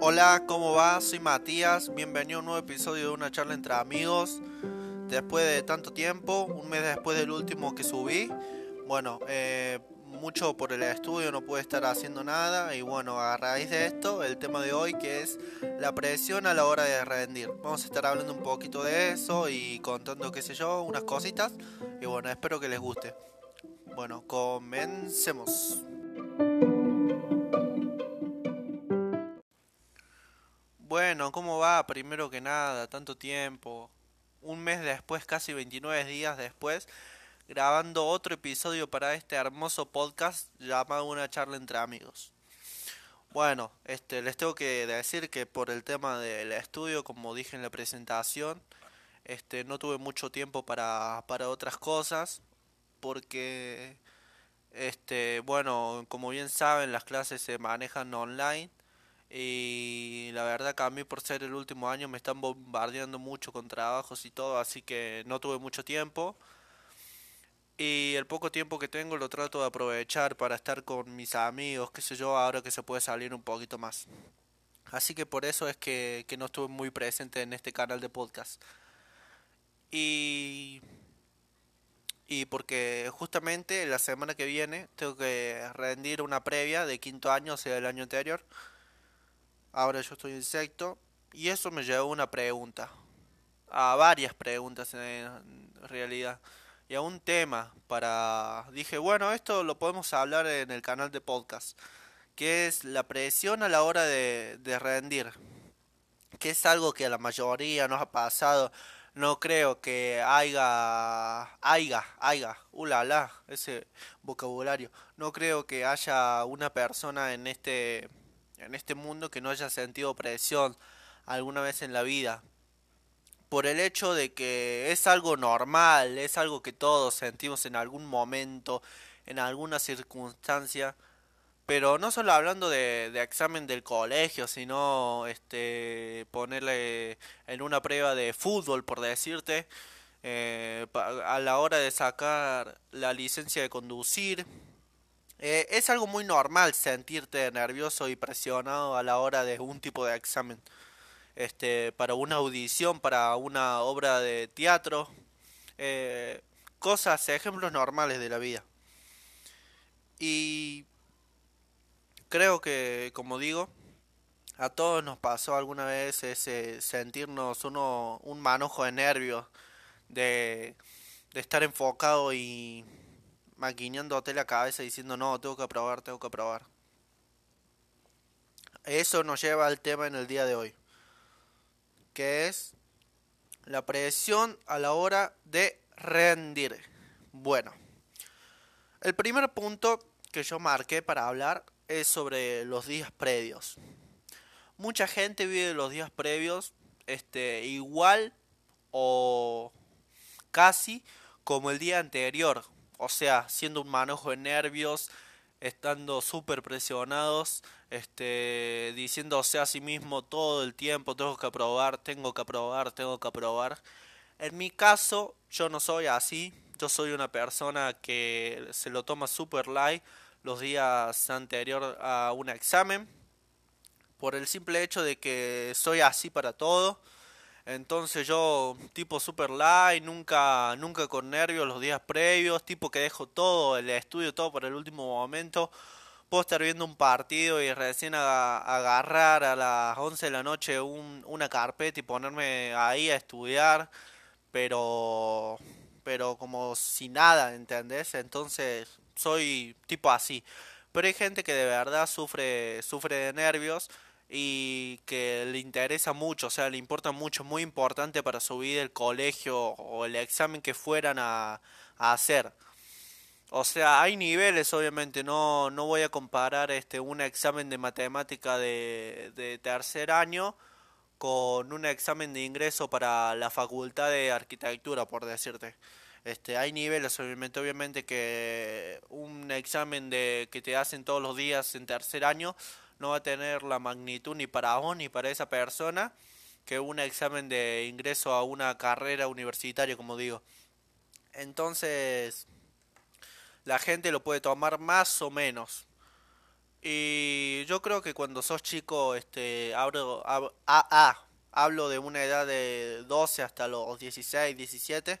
Hola, ¿cómo va? Soy Matías, bienvenido a un nuevo episodio de una charla entre amigos. Después de tanto tiempo, un mes después del último que subí, bueno, eh, mucho por el estudio no pude estar haciendo nada y bueno, a raíz de esto, el tema de hoy que es la presión a la hora de rendir. Vamos a estar hablando un poquito de eso y contando, qué sé yo, unas cositas y bueno, espero que les guste. Bueno, comencemos. Bueno, ¿cómo va? Primero que nada, tanto tiempo. Un mes después, casi 29 días después, grabando otro episodio para este hermoso podcast llamado Una charla entre amigos. Bueno, este les tengo que decir que por el tema del estudio, como dije en la presentación, este no tuve mucho tiempo para para otras cosas porque este bueno, como bien saben, las clases se manejan online y la verdad que a mí por ser el último año me están bombardeando mucho con trabajos y todo, así que no tuve mucho tiempo. Y el poco tiempo que tengo lo trato de aprovechar para estar con mis amigos, qué sé yo, ahora que se puede salir un poquito más. Así que por eso es que, que no estuve muy presente en este canal de podcast. Y, y porque justamente la semana que viene tengo que rendir una previa de quinto año, o sea, del año anterior. Ahora yo estoy insecto y eso me llevó a una pregunta, a varias preguntas en realidad y a un tema para dije bueno esto lo podemos hablar en el canal de podcast que es la presión a la hora de rendir que es algo que a la mayoría nos ha pasado no creo que haya haya haya ulala ese vocabulario no creo que haya una persona en este en este mundo que no haya sentido presión alguna vez en la vida. Por el hecho de que es algo normal, es algo que todos sentimos en algún momento, en alguna circunstancia. Pero no solo hablando de, de examen del colegio, sino este ponerle en una prueba de fútbol, por decirte, eh, a la hora de sacar la licencia de conducir, eh, es algo muy normal sentirte nervioso y presionado a la hora de un tipo de examen. Este, para una audición, para una obra de teatro, eh, cosas, ejemplos normales de la vida. Y creo que, como digo, a todos nos pasó alguna vez ese sentirnos uno un manojo de nervios, de, estar enfocado y maquineándote la cabeza diciendo no, tengo que aprobar, tengo que aprobar. Eso nos lleva al tema en el día de hoy, que es la presión a la hora de rendir. Bueno, el primer punto que yo marqué para hablar es sobre los días previos. Mucha gente vive los días previos este igual o casi como el día anterior, o sea, siendo un manojo de nervios, estando súper presionados, este, diciéndose a sí mismo todo el tiempo, tengo que aprobar, tengo que aprobar, tengo que aprobar. En mi caso, yo no soy así, yo soy una persona que se lo toma super light los días anterior a un examen, por el simple hecho de que soy así para todo entonces yo, tipo super light, nunca, nunca con nervios los días previos, tipo que dejo todo, el estudio, todo por el último momento. Puedo estar viendo un partido y recién agarrar a las 11 de la noche un, una carpeta y ponerme ahí a estudiar, pero, pero como si nada, ¿entendés? Entonces soy tipo así. Pero hay gente que de verdad sufre, sufre de nervios y que le interesa mucho, o sea, le importa mucho, muy importante para su vida el colegio o el examen que fueran a, hacer. O sea, hay niveles, obviamente, no, no voy a comparar este un examen de matemática de, de tercer año con un examen de ingreso para la facultad de arquitectura, por decirte. Este, hay niveles, obviamente, obviamente que un examen de que te hacen todos los días en tercer año no va a tener la magnitud ni para vos ni para esa persona que un examen de ingreso a una carrera universitaria, como digo. Entonces, la gente lo puede tomar más o menos. Y yo creo que cuando sos chico, este, hablo, hablo de una edad de 12 hasta los 16, 17,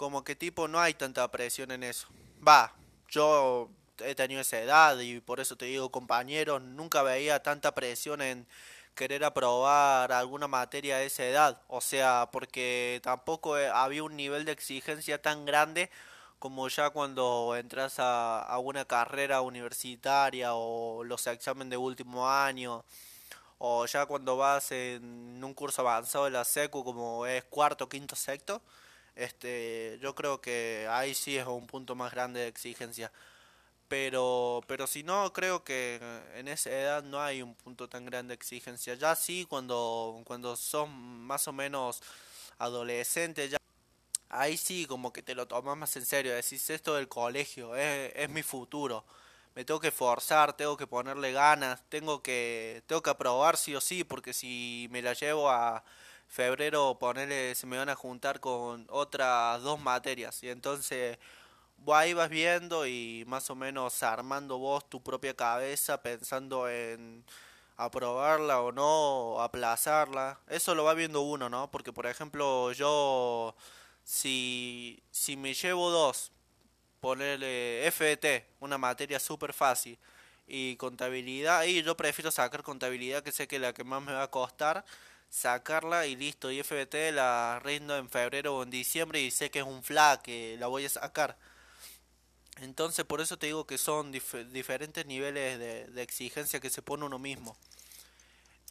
como que tipo no hay tanta presión en eso. Va, yo he tenido esa edad y por eso te digo compañeros, nunca veía tanta presión en querer aprobar alguna materia a esa edad, o sea, porque tampoco había un nivel de exigencia tan grande como ya cuando entras a, a una carrera universitaria o los exámenes de último año o ya cuando vas en un curso avanzado de la secu como es cuarto, quinto, sexto, este, yo creo que ahí sí es un punto más grande de exigencia. Pero, pero si no, creo que en esa edad no hay un punto tan grande de exigencia. Ya sí, cuando, cuando son más o menos adolescentes, ya ahí sí como que te lo tomas más en serio. Decís, esto del colegio es, es mi futuro. Me tengo que forzar, tengo que ponerle ganas, tengo que, tengo que aprobar sí o sí, porque si me la llevo a febrero, ponerle, se me van a juntar con otras dos materias. Y entonces ahí vas viendo y más o menos armando vos tu propia cabeza pensando en aprobarla o no, aplazarla. Eso lo va viendo uno, ¿no? Porque por ejemplo yo si, si me llevo dos, ponerle FT, una materia súper fácil, y contabilidad, y yo prefiero sacar contabilidad que sé que es la que más me va a costar, sacarla y listo, y FT la rindo en febrero o en diciembre y sé que es un fla que la voy a sacar. Entonces por eso te digo que son diferentes niveles de, de, exigencia que se pone uno mismo.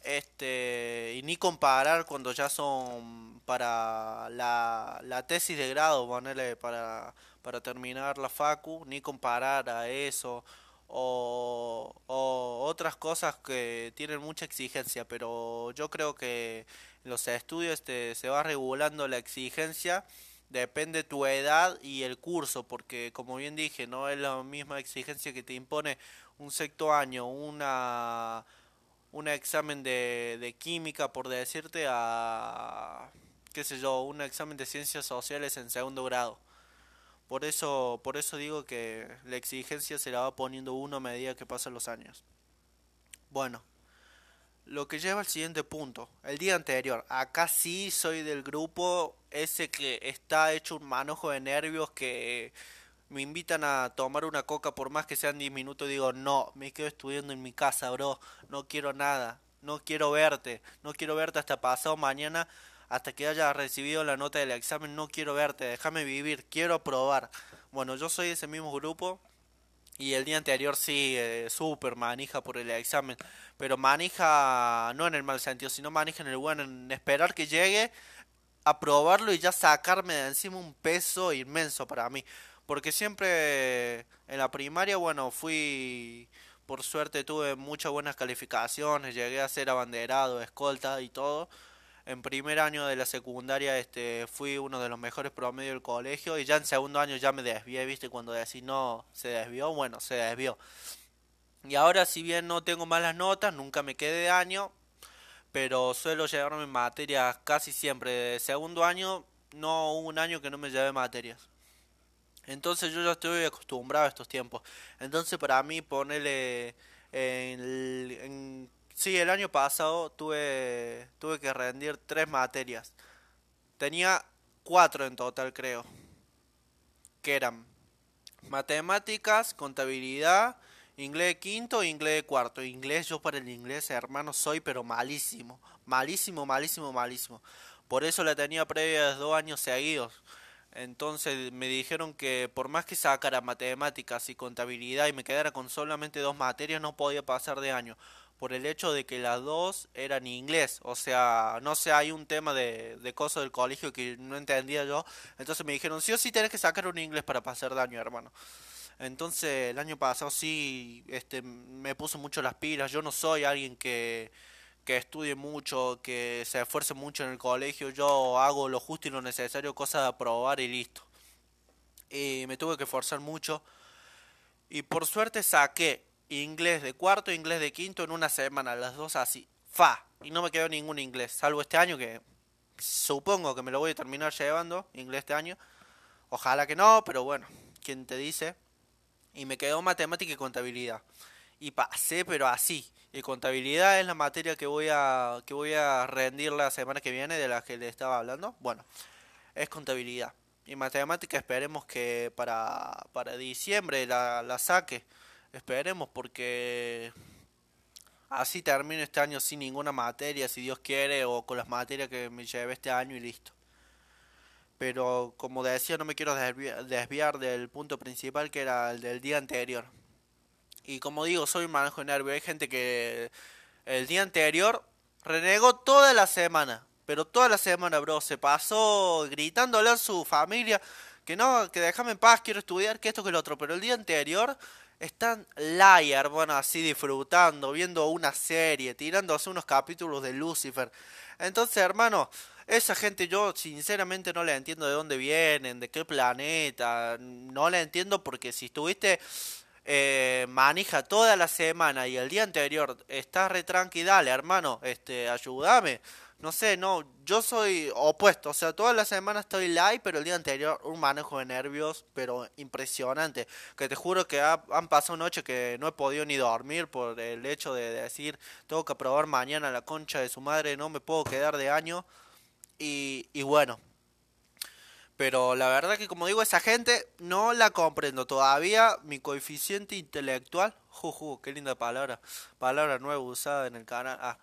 Este, y ni comparar cuando ya son para la, la tesis de grado, ponerle para, para terminar la facu, ni comparar a eso o, otras cosas que tienen mucha exigencia, pero yo creo que en los estudios este, se va regulando la exigencia depende tu edad y el curso, porque como bien dije, no es la misma exigencia que te impone un sexto año, una un examen de, de química, por decirte, a qué sé yo, un examen de ciencias sociales en segundo grado. Por eso, por eso digo que la exigencia se la va poniendo uno a medida que pasan los años. Bueno, lo que lleva al siguiente punto. El día anterior. Acá sí soy del grupo ese que está hecho un manojo de nervios que me invitan a tomar una coca por más que sean 10 minutos. Digo, no, me quedo estudiando en mi casa, bro. No quiero nada. No quiero verte. No quiero verte hasta pasado mañana. Hasta que haya recibido la nota del examen. No quiero verte. Déjame vivir. Quiero probar. Bueno, yo soy de ese mismo grupo. Y el día anterior sí, eh, súper manija por el examen. Pero manija no en el mal sentido, sino manija en el bueno, en esperar que llegue, a probarlo y ya sacarme de encima un peso inmenso para mí. Porque siempre en la primaria, bueno, fui, por suerte tuve muchas buenas calificaciones, llegué a ser abanderado, escolta y todo en primer año de la secundaria este fui uno de los mejores promedios del colegio y ya en segundo año ya me desvié, viste, cuando decís no, se desvió, bueno, se desvió. Y ahora si bien no tengo malas notas, nunca me quedé de año, pero suelo llevarme materias casi siempre. Segundo año no hubo un año que no me llevé materias. Entonces yo ya estoy acostumbrado a estos tiempos. Entonces para mí ponerle Sí, el año pasado tuve, tuve que rendir tres materias. Tenía cuatro en total, creo. Que eran matemáticas, contabilidad, inglés de quinto inglés de cuarto. Inglés, yo para el inglés, hermano, soy pero malísimo. Malísimo, malísimo, malísimo. Por eso la tenía previa dos años seguidos. Entonces me dijeron que por más que sacara matemáticas y contabilidad y me quedara con solamente dos materias, no podía pasar de año por el hecho de que las dos eran inglés. O sea, no sé, hay un tema de, de cosas del colegio que no entendía yo. Entonces me dijeron, sí o sí tenés que sacar un inglés para pasar daño, hermano. Entonces el año pasado sí este, me puso mucho las pilas. Yo no soy alguien que, que estudie mucho, que se esfuerce mucho en el colegio. Yo hago lo justo y lo necesario, cosa de aprobar y listo. Y me tuve que esforzar mucho. Y por suerte saqué inglés de cuarto, inglés de quinto en una semana, las dos así, fa. Y no me quedó ningún inglés, salvo este año que supongo que me lo voy a terminar llevando, inglés este año. Ojalá que no, pero bueno, ¿quién te dice? y me quedó matemática y contabilidad. Y pasé, pero así. Y contabilidad es la materia que voy a que voy a rendir la semana que viene de la que le estaba hablando. Bueno, es contabilidad. Y matemática esperemos que para, para diciembre la, la saque. Esperemos porque así termino este año sin ninguna materia, si Dios quiere, o con las materias que me llevé este año y listo. Pero como decía, no me quiero desviar del punto principal que era el del día anterior. Y como digo, soy un manejo de nervio. Hay gente que el día anterior renegó toda la semana. Pero toda la semana, bro, se pasó gritándole a su familia que no, que déjame en paz, quiero estudiar, que esto, que lo otro. Pero el día anterior están liar, bueno, así disfrutando, viendo una serie, tirándose unos capítulos de Lucifer. Entonces, hermano, esa gente yo sinceramente no le entiendo de dónde vienen, de qué planeta. No le entiendo porque si estuviste eh, manija toda la semana y el día anterior estás re tranqui, dale, hermano, este, ayúdame. No sé, no, yo soy opuesto, o sea, toda la semana estoy live, pero el día anterior un manejo de nervios, pero impresionante, que te juro que han pasado noches que no he podido ni dormir por el hecho de decir, tengo que probar mañana la concha de su madre, no me puedo quedar de año, y, y bueno, pero la verdad que como digo, esa gente no la comprendo todavía. Mi coeficiente intelectual, juju, qué linda palabra, palabra nueva usada en el canal. Ah,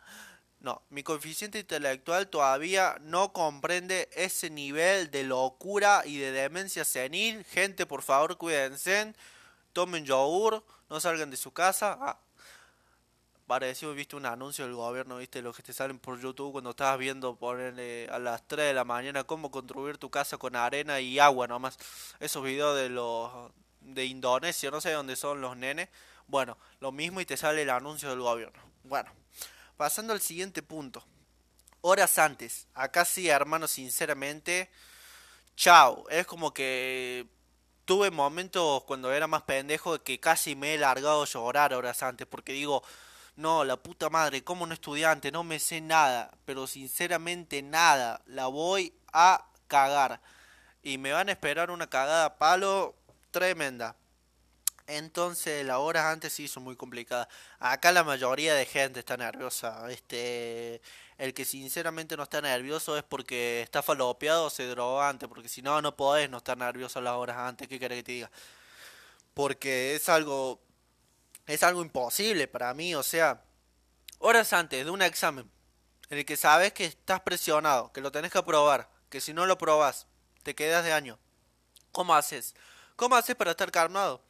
no, mi coeficiente intelectual todavía no comprende ese nivel de locura y de demencia senil. Gente, por favor, cuídense, tomen yogur, no salgan de su casa. Ah, parecido viste un anuncio del gobierno, viste, los que te salen por YouTube cuando estabas viendo ponerle a las 3 de la mañana cómo construir tu casa con arena y agua nomás. Esos videos de los de Indonesia, no sé dónde son los nenes. Bueno, lo mismo y te sale el anuncio del gobierno. Bueno, pasando al siguiente punto. Horas antes, acá sí, hermano, sinceramente, chao. Es como que tuve momentos cuando era más pendejo que casi me he largado a llorar horas antes, porque digo, no, la puta madre, como un estudiante, no me sé nada, pero sinceramente nada, la voy a cagar. Y me van a esperar una cagada palo tremenda. Entonces la hora antes sí hizo muy complicada. Acá la mayoría de gente está nerviosa. Este, el que sinceramente no está nervioso es porque está falopeado o se droga antes. Porque si no, no podés no estar nervioso las horas antes. ¿Qué querés que te diga? Porque es algo es algo imposible para mí, o sea, horas antes de un examen en el que sabes que estás presionado, que lo tenés que aprobar, que si no lo probas, te quedas de año. ¿Cómo haces? ¿Cómo haces para estar calmado?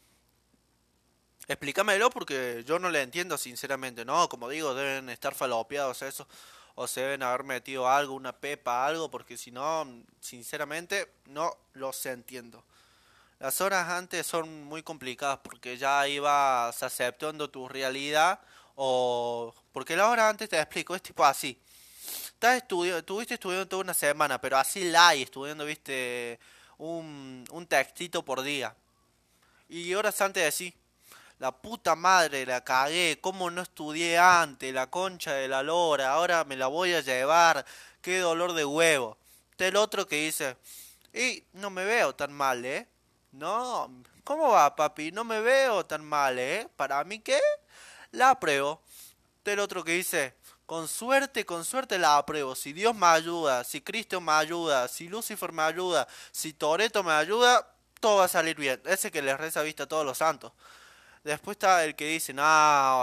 Explícamelo porque yo no le entiendo sinceramente, ¿no? Como digo, deben estar falopeados eso, o se deben haber metido algo, una pepa, algo, porque si no, sinceramente, no los entiendo. Las horas antes son muy complicadas porque ya ibas aceptando tu realidad o porque la hora antes te explico, es tipo así. Estás estudiando, estuviste estudiando toda una semana, pero así live, estudiando, viste, un, un textito por día. Y horas antes de la puta madre, la cagué, cómo no estudié antes, la concha de la lora, ahora me la voy a llevar, qué dolor de huevo. Está el otro que dice, y no me veo tan mal, ¿eh? No, ¿cómo va, papi? No me veo tan mal, ¿eh? ¿Para mí qué? La apruebo. El otro que dice, con suerte, con suerte la apruebo. Si Dios me ayuda, si Cristo me ayuda, si Lucifer me ayuda, si Toreto me ayuda, todo va a salir bien. Ese que les reza vista a todos los santos. Después está el que dice, no,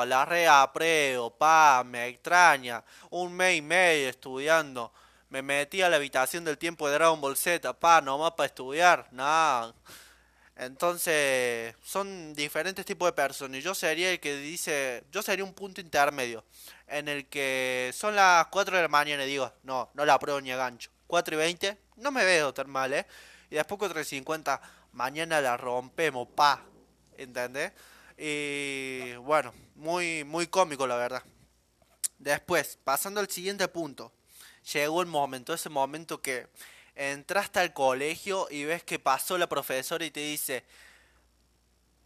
la reapruebo, pa, me extraña. Un mes y medio estudiando. Me metí a la habitación del tiempo de Dragon Ball Z, pa, nomás para estudiar. No. Entonces, son diferentes tipos de personas. Y yo sería el que dice, yo sería un punto intermedio, en el que son las 4 de la mañana y digo, no, no la apruebo ni a gancho. 4 y 20, no me veo tan mal, ¿eh? Y después 4 y 50, mañana la rompemos, pa. ¿Entendés? Y bueno, muy, muy cómico la verdad. Después, pasando al siguiente punto, llegó el momento, ese momento que entraste al colegio y ves que pasó la profesora y te dice,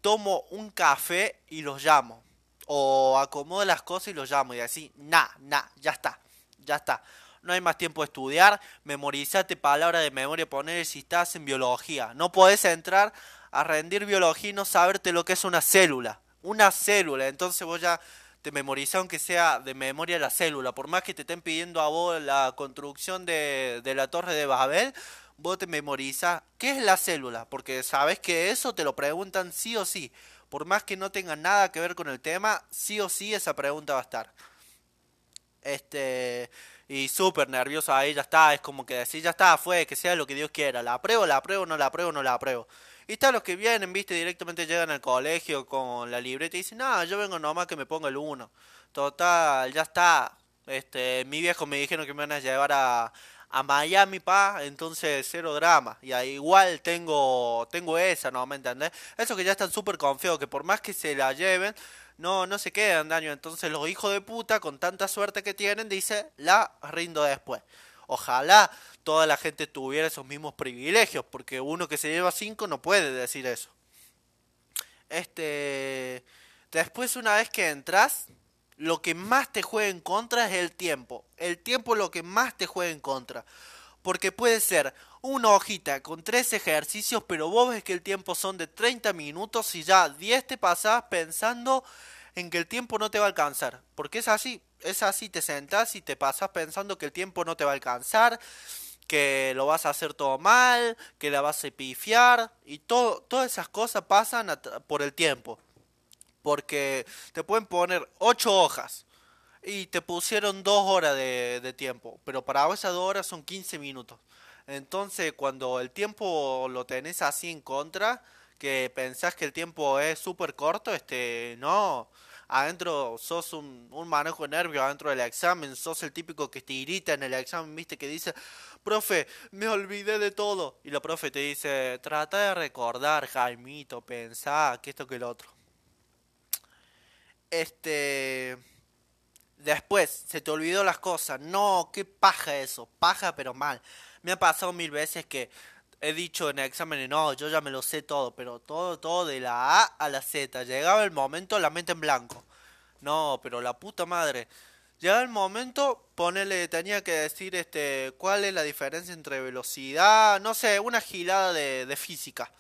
tomo un café y los llamo. O acomodo las cosas y los llamo. Y así, nah, nah, ya está, ya está. No hay más tiempo de estudiar, memorizate palabras de memoria, poner si estás en biología. No podés entrar a rendir biología y no saberte lo que es una célula. Una célula. Entonces vos ya te memorizás aunque sea de memoria la célula. Por más que te estén pidiendo a vos la construcción de, de la torre de Babel, vos te memorizas qué es la célula. Porque sabes que eso te lo preguntan sí o sí. Por más que no tenga nada que ver con el tema, sí o sí esa pregunta va a estar. Este y súper nervioso ahí, ya está, es como que decir, ya está, fue, que sea lo que Dios quiera, la apruebo, la apruebo, no la apruebo, no la apruebo. Y está los que vienen, viste, directamente llegan al colegio con la libreta y dicen, no, yo vengo nomás que me ponga el uno. Total, ya está. Este, mi viejo me dijeron que me van a llevar a, a Miami, pa, entonces cero drama. Y ahí igual tengo, tengo esa, ¿no? ¿Me entendés? Eso que ya están súper confiados, que por más que se la lleven, no, no se quedan daño. Entonces los hijos de puta, con tanta suerte que tienen, dice, la rindo después. Ojalá toda la gente tuviera esos mismos privilegios, porque uno que se lleva cinco no puede decir eso. Este, después una vez que entras, lo que más te juega en contra es el tiempo. El tiempo es lo que más te juega en contra. Porque puede ser una hojita con tres ejercicios, pero vos ves que el tiempo son de 30 minutos y ya 10 te pasás pensando en que el tiempo no te va a alcanzar. Porque es así, es así, te sentás y te pasas pensando que el tiempo no te va a alcanzar, que lo vas a hacer todo mal, que la vas a pifiar y todo, todas esas cosas pasan por el tiempo. Porque te pueden poner 8 hojas y te pusieron 2 horas de, tiempo, pero para esas 2 horas son 15 minutos. Entonces, cuando el tiempo lo tenés así en contra, que pensás que el tiempo es súper corto, este, no, adentro sos un, un manejo de nervios adentro del examen, sos el típico que te irrita en el examen, viste, que dice, profe, me olvidé de todo. Y la profe te dice, trata de recordar, Jaimito, pensá que esto que el otro. Este... Después, se te olvidó las cosas. No, qué paja eso. Paja pero mal. Me ha pasado mil veces que he dicho en exámenes, no, yo ya me lo sé todo, pero todo, todo de la A a la Z. Llegaba el momento, la mente en blanco. No, pero la puta madre. Llegaba el momento, ponele, tenía que decir este, cuál es la diferencia entre velocidad, no sé, una gilada de, física.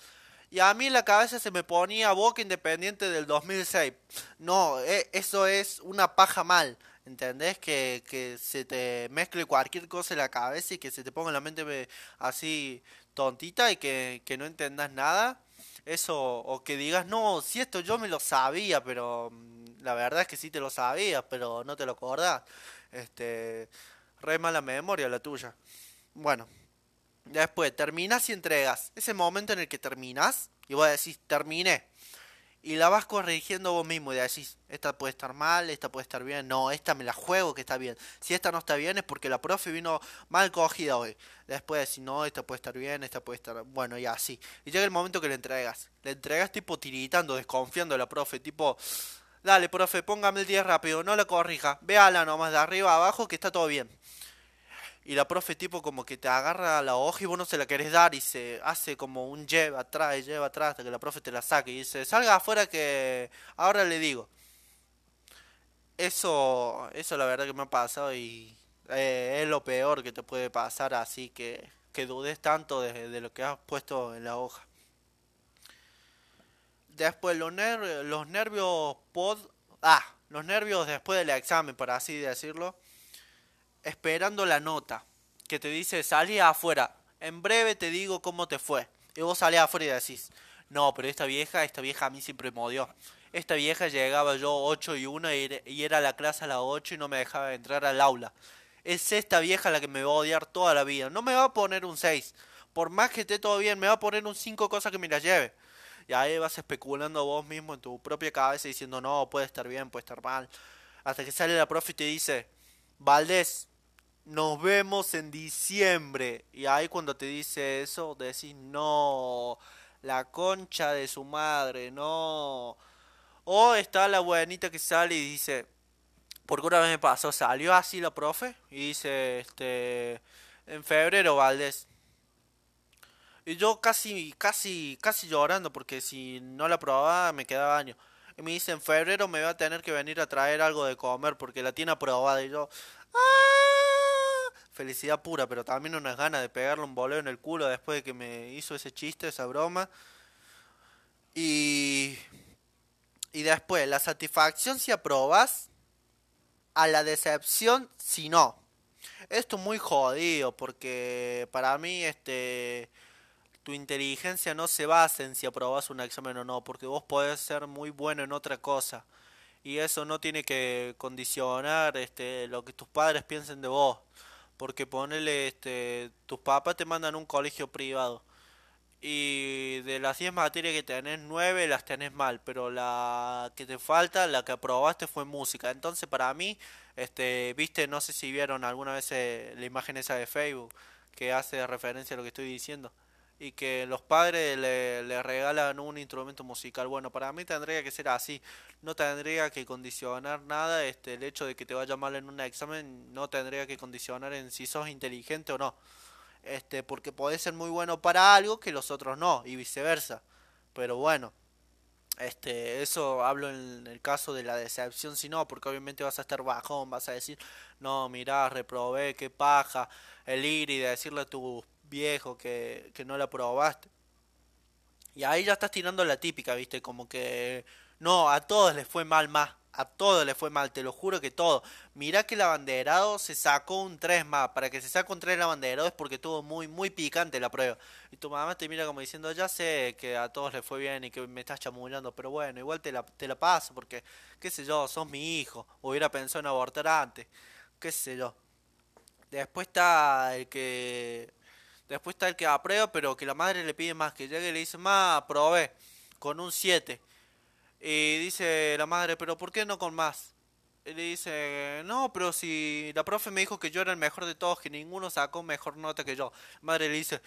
Y a mí en la cabeza se me ponía Boca Independiente del 2006. No, e, eso es una paja mal. ¿Entendés? Que, que se te mezcle cualquier cosa en la cabeza y que se te ponga en la mente así tontita y que, que no entendas nada. Eso, o que digas, no, si esto yo me lo sabía, pero mm, la verdad es que sí te lo sabías, pero no te lo acordás. Este, re mala memoria la tuya. Bueno, después terminas y entregas. Ese momento en el que terminas y vos decís, terminé y la vas corrigiendo vos mismo y decís, esta puede estar mal, esta puede estar bien, no, esta me la juego que está bien. Si esta no está bien es porque la profe vino mal cogida hoy. Después decís, no, esta puede estar bien, esta puede estar, bueno, y así. Y llega el momento que le entregas. Le entregas tipo tiritando, desconfiando a la profe, tipo, dale, profe, póngame el 10 rápido, no la corrija, véala nomás de arriba a abajo que está todo bien y la profe tipo como que te agarra la hoja y vos no se la querés dar y se hace como un lleva atrás, lleva atrás hasta que la profe te la saque y dice, salga afuera que ahora le digo. Eso, eso la verdad que me ha pasado y eh, es lo peor que te puede pasar, así que, que dudes tanto de, de lo que has puesto en la hoja. Después los, nervios los nervios pod... Ah, los nervios después del examen, por así decirlo esperando la nota que te dice salí afuera, en breve te digo cómo te fue. Y vos salís afuera y decís, no, pero esta vieja, esta vieja a mí siempre me odió. Esta vieja llegaba yo 8 y 1 y era la clase a las 8 y no me dejaba entrar al aula. Es esta vieja la que me va a odiar toda la vida. No me va a poner un 6. Por más que esté todo bien, me va a poner un 5 cosa que me la lleve. Y ahí vas especulando vos mismo en tu propia cabeza diciendo, no, puede estar bien, puede estar mal. Hasta que sale la profe y te dice, Valdés, nos vemos en diciembre. Y ahí cuando te dice eso, decís, no, la concha de su madre, no. O está la buenita que sale y dice, porque una vez me pasó, salió así la profe y dice, este, en febrero, Valdés. Y yo casi, casi, casi llorando porque si no la probaba me quedaba año. Y me dice, en febrero me va a tener que venir a traer algo de comer porque la tiene aprobada. Y yo, ¡ah! felicidad pura, pero también unas ganas de pegarle un boleo en el culo después de que me hizo ese chiste, esa broma. Y, y después, la satisfacción si aprobas, a la decepción si no. Esto es muy jodido porque para mí este tu inteligencia no se basa en si aprobas un examen o no, porque vos podés ser muy bueno en otra cosa. Y eso no tiene que condicionar este lo que tus padres piensen de vos, porque ponele este tus papás te mandan un colegio privado y de las 10 materias que tenés, 9 las tenés mal, pero la que te falta, la que aprobaste fue música. Entonces para mí, este, viste, no sé si vieron alguna vez eh, la imagen esa de Facebook que hace referencia a lo que estoy diciendo y que los padres le, regalan un instrumento musical. Bueno, para mí tendría que ser así. No tendría que condicionar nada. Este, el hecho de que te vaya mal en un examen no tendría que condicionar en si sos inteligente o no este, porque puede ser muy bueno para algo que los otros no, y viceversa. Pero bueno, este, eso hablo en el caso de la decepción, si no, porque obviamente vas a estar bajón, vas a decir, no, mirá, reprobé, qué paja, el ir y decirle a tu viejo que, que no la probaste. Y ahí ya estás tirando la típica, viste, como que no, a todos les fue mal más a todo le fue mal, te lo juro que todo. Mirá que el abanderado se sacó un 3 más. Para que se saque un 3 el abanderado es porque tuvo muy, muy picante la prueba. Y tu mamá te mira como diciendo, ya sé que a todos le fue bien y que me estás chamullando, pero bueno, igual te la, te la paso porque, qué sé yo, sos mi hijo. Hubiera pensado en abortar antes. Qué sé yo. Después está el que... Después está el que aprueba, pero que la madre le pide más, que llegue y le dice, más, aprobé, con un 7. Y dice la madre, pero ¿por qué no con más? Y le dice, no, pero si la profe me dijo que yo era el mejor de todos, que ninguno sacó mejor nota que yo. La madre le dice,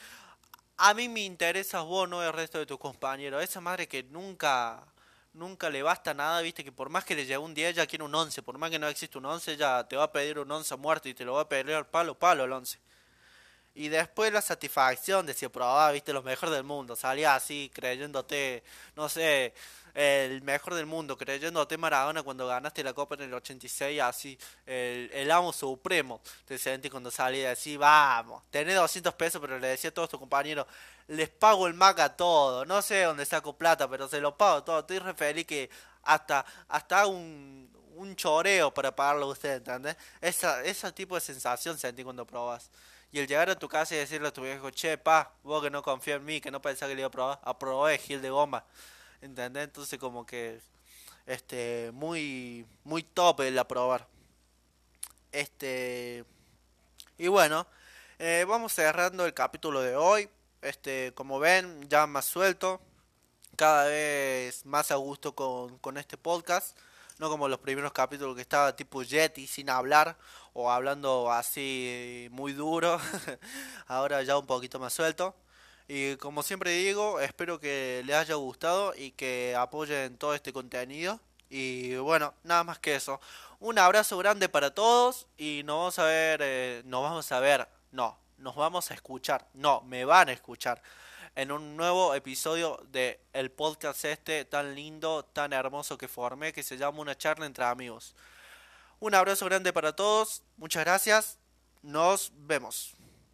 a mí me interesa vos, no el resto de tus compañeros. Esa madre que nunca, nunca le basta nada, viste, que por más que le llegue un 10, ya quiere un 11. Por más que no existe un 11, ya te va a pedir un 11 muerto y te lo va a pedir palo, palo el 11. Y después la satisfacción de si aprobaba, viste, los mejores del mundo. Salía así creyéndote, no sé, el mejor del mundo, creyéndote Maradona cuando ganaste la Copa en el 86, así, el, el amo supremo. Te sentí cuando salía así, vamos, tenés 200 pesos, pero le decía a todos tus compañeros, les pago el Mac a todo. No sé dónde saco plata, pero se lo pago todo. Estoy re feliz que hasta, hasta un, un choreo para pagarlo a usted, ¿entendés? Esa, ese tipo de sensación sentí cuando probas. Y el llegar a tu casa y decirle a tu viejo, che, pa, vos que no confías en mí, que no pensás que le iba a probar, aprobé, Gil de goma. ¿Entendés? Entonces como que este muy muy top el aprobar. Este y bueno, eh, vamos cerrando el capítulo de hoy. Este, como ven, ya más suelto, cada vez más a gusto con, con este podcast. No como los primeros capítulos que estaba tipo Yeti sin hablar o hablando así muy duro. Ahora ya un poquito más suelto. Y como siempre digo, espero que les haya gustado y que apoyen todo este contenido. Y bueno, nada más que eso. Un abrazo grande para todos y nos vamos a ver, eh, nos vamos a ver, no, nos vamos a escuchar, no, me van a escuchar en un nuevo episodio de el podcast este tan lindo, tan hermoso que formé, que se llama Una charla entre amigos. Un abrazo grande para todos, muchas gracias, nos vemos.